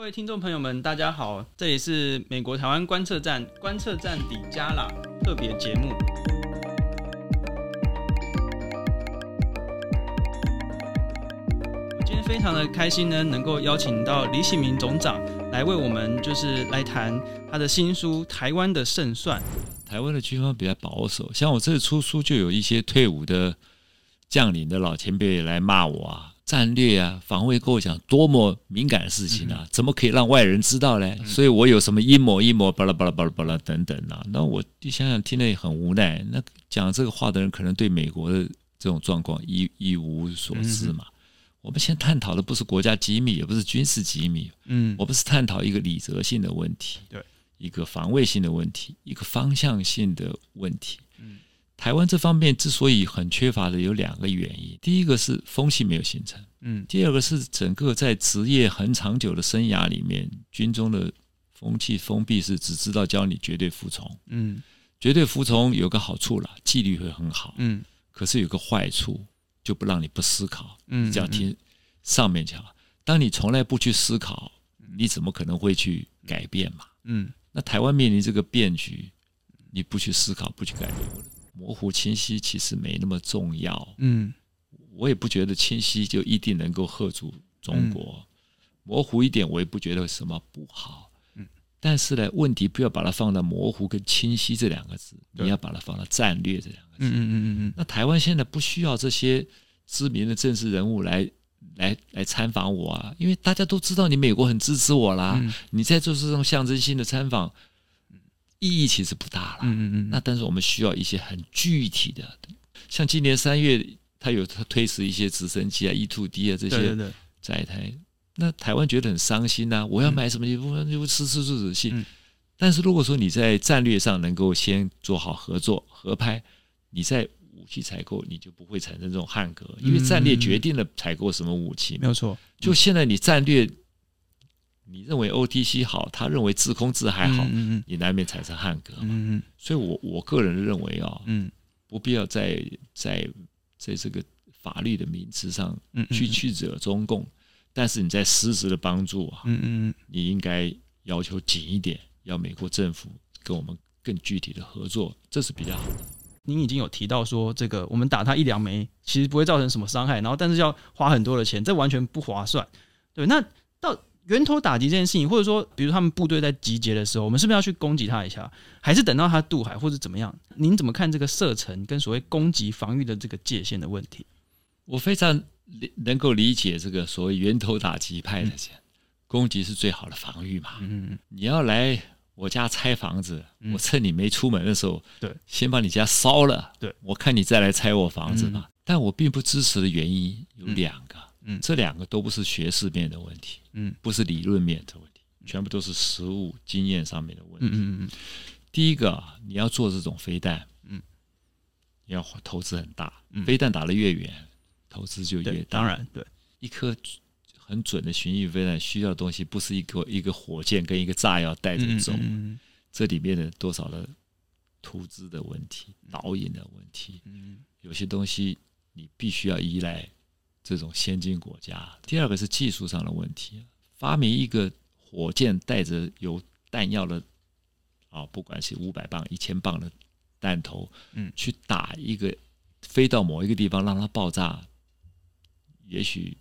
各位听众朋友们，大家好，这里是美国台湾观测站观测站底加啦特别节目。今天非常的开心呢，能够邀请到李启明总长来为我们就是来谈他的新书《台湾的胜算》。台湾的军方比较保守，像我这次出书就有一些退伍的将领的老前辈来骂我啊。战略啊，防卫构想多么敏感的事情啊，怎么可以让外人知道呢？所以我有什么阴谋、阴谋，巴拉巴拉巴拉巴拉等等啊。那我一想想，听了也很无奈。那讲这个话的人，可能对美国的这种状况一一无所知嘛。我们现在探讨的不是国家机密，也不是军事机密，嗯，我们是探讨一个理则性的问题，对，一个防卫性的问题，一个方向性的问题。台湾这方面之所以很缺乏的有两个原因，第一个是风气没有形成，嗯，第二个是整个在职业很长久的生涯里面，军中的风气封闭是只知道教你绝对服从，嗯，绝对服从有个好处啦，纪律会很好，嗯，可是有个坏处，就不让你不思考，嗯，只要听上面讲，当你从来不去思考，你怎么可能会去改变嘛，嗯，那台湾面临这个变局，你不去思考，不去改变。模糊清晰其实没那么重要，嗯，我也不觉得清晰就一定能够吓住中国，模糊一点我也不觉得什么不好，嗯，但是呢，问题不要把它放到模糊跟清晰这两个字，你要把它放到战略这两个字，嗯嗯嗯嗯，那台湾现在不需要这些知名的政治人物来来来参访我啊，因为大家都知道你美国很支持我啦，你在做这种象征性的参访。意义其实不大了，嗯嗯嗯。那但是我们需要一些很具体的，像今年三月，他有他推迟一些直升机啊、E two D 啊这些载台，那台湾觉得很伤心呐、啊。我要买什么衣服，就失去自主性。但是如果说你在战略上能够先做好合作合拍，你在武器采购你就不会产生这种汉格，因为战略决定了采购什么武器。没有错，就现在你战略。你认为 OTC 好，他认为自空自还好，嗯嗯、你难免产生汉格嘛。所以我我个人认为啊，嗯、不必要在在在这个法律的名词上去去惹中共，但是你在实质的帮助啊，嗯嗯、你应该要求紧一点，要美国政府跟我们更具体的合作，这是比较好的。您已经有提到说，这个我们打他一两枚，其实不会造成什么伤害，然后但是要花很多的钱，这完全不划算。对，那到。源头打击这件事情，或者说，比如他们部队在集结的时候，我们是不是要去攻击他一下，还是等到他渡海，或者怎么样？您怎么看这个射程跟所谓攻击防御的这个界限的问题？我非常能够理解这个所谓源头打击派的讲，攻击是最好的防御嘛。嗯，你要来我家拆房子，我趁你没出门的时候，对，先把你家烧了，对，我看你再来拆我房子嘛。但我并不支持的原因有两个。嗯，这两个都不是学识面的问题，嗯，不是理论面的问题，全部都是实物经验上面的问题。嗯嗯嗯。第一个，你要做这种飞弹，嗯，你要投资很大，飞弹打得越远，投资就越大。当然，对，一颗很准的巡弋飞弹需要的东西，不是一个一个火箭跟一个炸药带着走，这里面的多少的投资的问题、导引的问题，嗯，有些东西你必须要依赖。这种先进国家，第二个是技术上的问题。发明一个火箭带着有弹药的啊，不管是五百磅、一千磅的弹头，嗯，去打一个飞到某一个地方让它爆炸，也许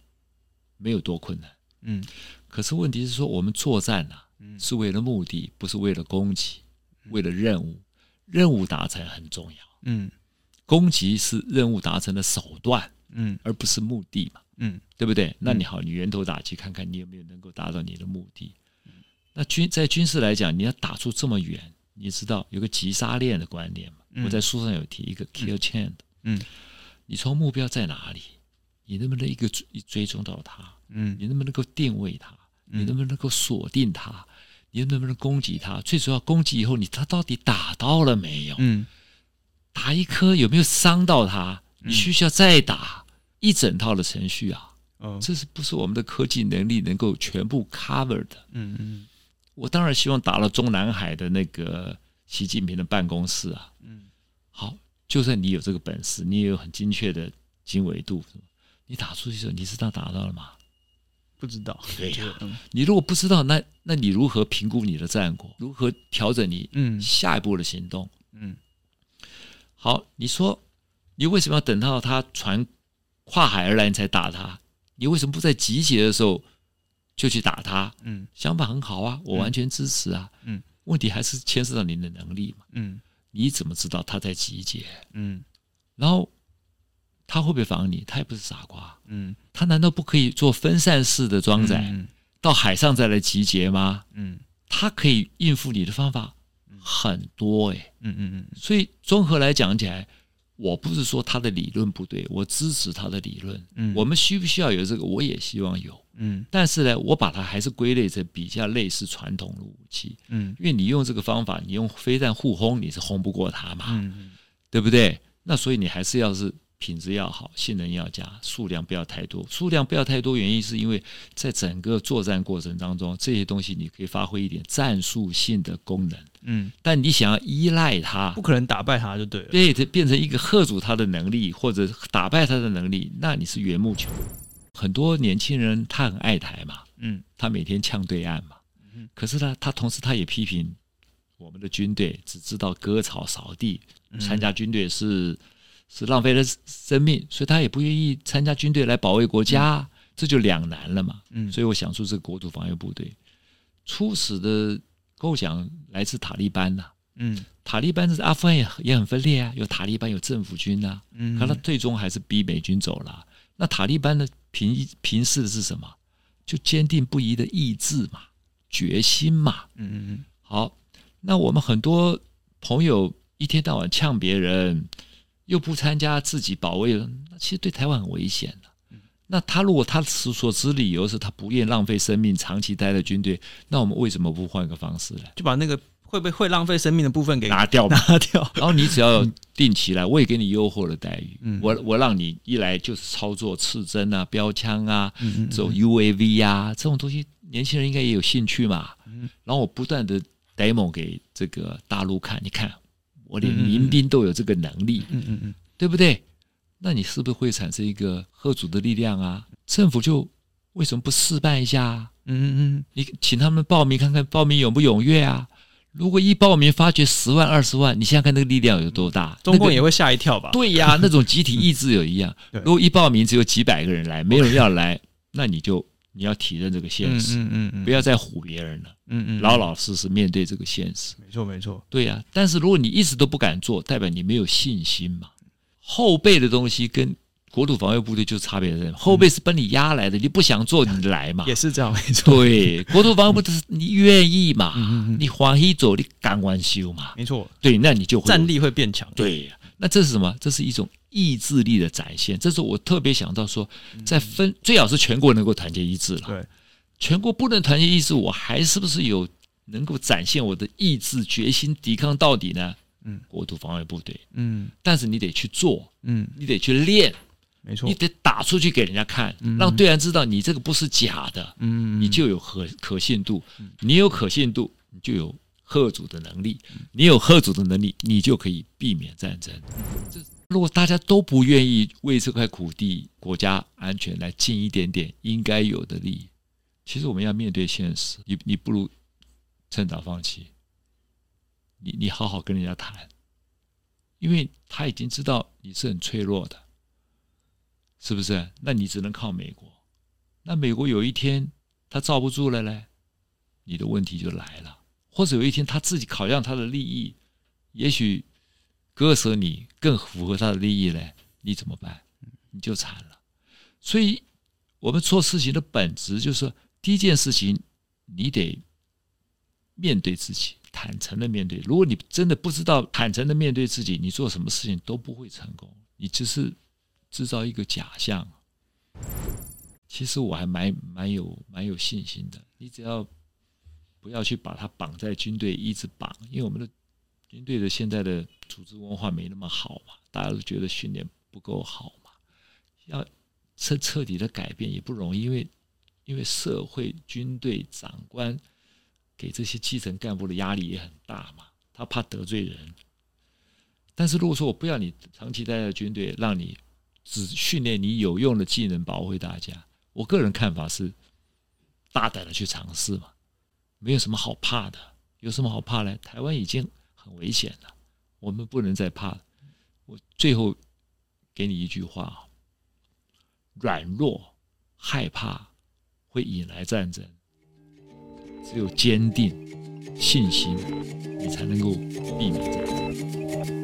没有多困难，嗯。可是问题是说，我们作战呐，是为了目的，不是为了攻击，为了任务，任务达成很重要，嗯。攻击是任务达成的手段。嗯，而不是目的嘛，嗯，对不对？那你好，你源头打击，看看你有没有能够达到你的目的。那军在军事来讲，你要打出这么远，你知道有个急杀链的观念嘛？我在书上有提一个 kill chain 的，嗯，你从目标在哪里，你能不能一个追追踪到它？嗯，你能不能够定位它？你能不能够锁定它？你能不能攻击它？最主要攻击以后，你它到底打到了没有？嗯，打一颗有没有伤到它？你需要再打一整套的程序啊！这是不是我们的科技能力能够全部 cover 的？嗯嗯，我当然希望打了中南海的那个习近平的办公室啊。嗯，好，就算你有这个本事，你也有很精确的经纬度，你打出去的时候，你知道打到了吗？不知道。对呀、啊，你如果不知道，那那你如何评估你的战果？如何调整你嗯下一步的行动？嗯，好，你说你为什么要等到他船跨海而来你才打他？你为什么不在集结的时候就去打他？嗯，想法很好啊，我完全支持啊。嗯，问题还是牵涉到你的能力嘛。嗯，你怎么知道他在集结？嗯，然后。他会不会防你？他也不是傻瓜。嗯，他难道不可以做分散式的装载，嗯、到海上再来集结吗？嗯，他可以应付你的方法很多哎、欸。嗯嗯嗯。所以综合来讲起来，我不是说他的理论不对，我支持他的理论。嗯，我们需不需要有这个？我也希望有。嗯，但是呢，我把它还是归类成比较类似传统的武器。嗯，因为你用这个方法，你用飞弹互轰，你是轰不过他嘛。嗯，对不对？那所以你还是要是。品质要好，性能要佳，数量不要太多。数量不要太多，原因是因为在整个作战过程当中，这些东西你可以发挥一点战术性的功能。嗯，但你想要依赖它，不可能打败它就对了。对，它变成一个吓阻它的能力，或者打败它的能力，那你是缘木求。很多年轻人他很爱台嘛，嗯，他每天呛对岸嘛，嗯，可是呢，他同时他也批评我们的军队只知道割草扫地，参加军队是。是浪费了生命，所以他也不愿意参加军队来保卫国家，嗯、这就两难了嘛。嗯，所以我想出这个国土防卫部队，初始的构想来自塔利班呐、啊。嗯，塔利班是阿富汗也也很分裂啊，有塔利班有政府军呐、啊。嗯，可他最终还是逼美军走了。那塔利班的凭凭示的是什么？就坚定不移的意志嘛，决心嘛。嗯嗯嗯。好，那我们很多朋友一天到晚呛别人。又不参加自己保卫，那其实对台湾很危险的。那他如果他所持理由是他不愿浪费生命，长期待在军队，那我们为什么不换个方式呢？就把那个会不会会浪费生命的部分给拿掉，拿掉。然后你只要定期来，我也给你优厚的待遇。我我让你一来就是操作刺针啊、标枪啊、这种 UAV 啊这种东西，年轻人应该也有兴趣嘛。然后我不断的 demo 给这个大陆看，你看。我连民兵都有这个能力，嗯嗯嗯，对不对？那你是不是会产生一个贺主的力量啊？政府就为什么不试办一下啊？嗯嗯嗯，你请他们报名看看，报名踊不踊跃啊？如果一报名发觉十万二十万，你想想看那个力量有多大？中共也会吓一跳吧？对呀，那种集体意志有一样。如果一报名只有几百个人来，没有人要来，那你就。你要体认这个现实，嗯嗯嗯，不要再唬别人了，嗯嗯，老老实实面对这个现实，没错没错，对呀。但是如果你一直都不敢做，代表你没有信心嘛。后备的东西跟国土防卫部队就差别在，后备是把你压来的，你不想做你来嘛，也是这样没错。对，国土防卫部队是你愿意嘛，你欢喜走，你敢玩修嘛，没错。对，那你就会战力会变强。对，那这是什么？这是一种。意志力的展现，这是我特别想到说，在分最好是全国能够团结一致了。对，全国不能团结一致，我还是不是有能够展现我的意志决心抵抗到底呢？嗯，国土防卫部队，嗯，但是你得去做，嗯，你得去练，没错，你得打出去给人家看，让对岸知道你这个不是假的，嗯，你就有可可信度，你有可信度，你就有吓阻的能力，你有吓阻的能力，你就可以避免战争。这。如果大家都不愿意为这块土地、国家安全来尽一点点应该有的力，其实我们要面对现实。你你不如趁早放弃。你你好好跟人家谈，因为他已经知道你是很脆弱的，是不是？那你只能靠美国。那美国有一天他罩不住了嘞，你的问题就来了。或者有一天他自己考量他的利益，也许。割舍你更符合他的利益呢？你怎么办？你就惨了。所以，我们做事情的本质就是，第一件事情，你得面对自己，坦诚的面对。如果你真的不知道坦诚的面对自己，你做什么事情都不会成功。你只是制造一个假象。其实我还蛮蛮有蛮有信心的。你只要不要去把它绑在军队，一直绑，因为我们的。军队的现在的组织文化没那么好嘛，大家都觉得训练不够好嘛，要彻彻底的改变也不容易，因为因为社会、军队长官给这些基层干部的压力也很大嘛，他怕得罪人。但是如果说我不要你长期待在军队，让你只训练你有用的技能，保卫大家，我个人看法是，大胆的去尝试嘛，没有什么好怕的，有什么好怕呢？台湾已经很危险了，我们不能再怕了。我最后给你一句话：软弱、害怕会引来战争，只有坚定信心，你才能够避免战争。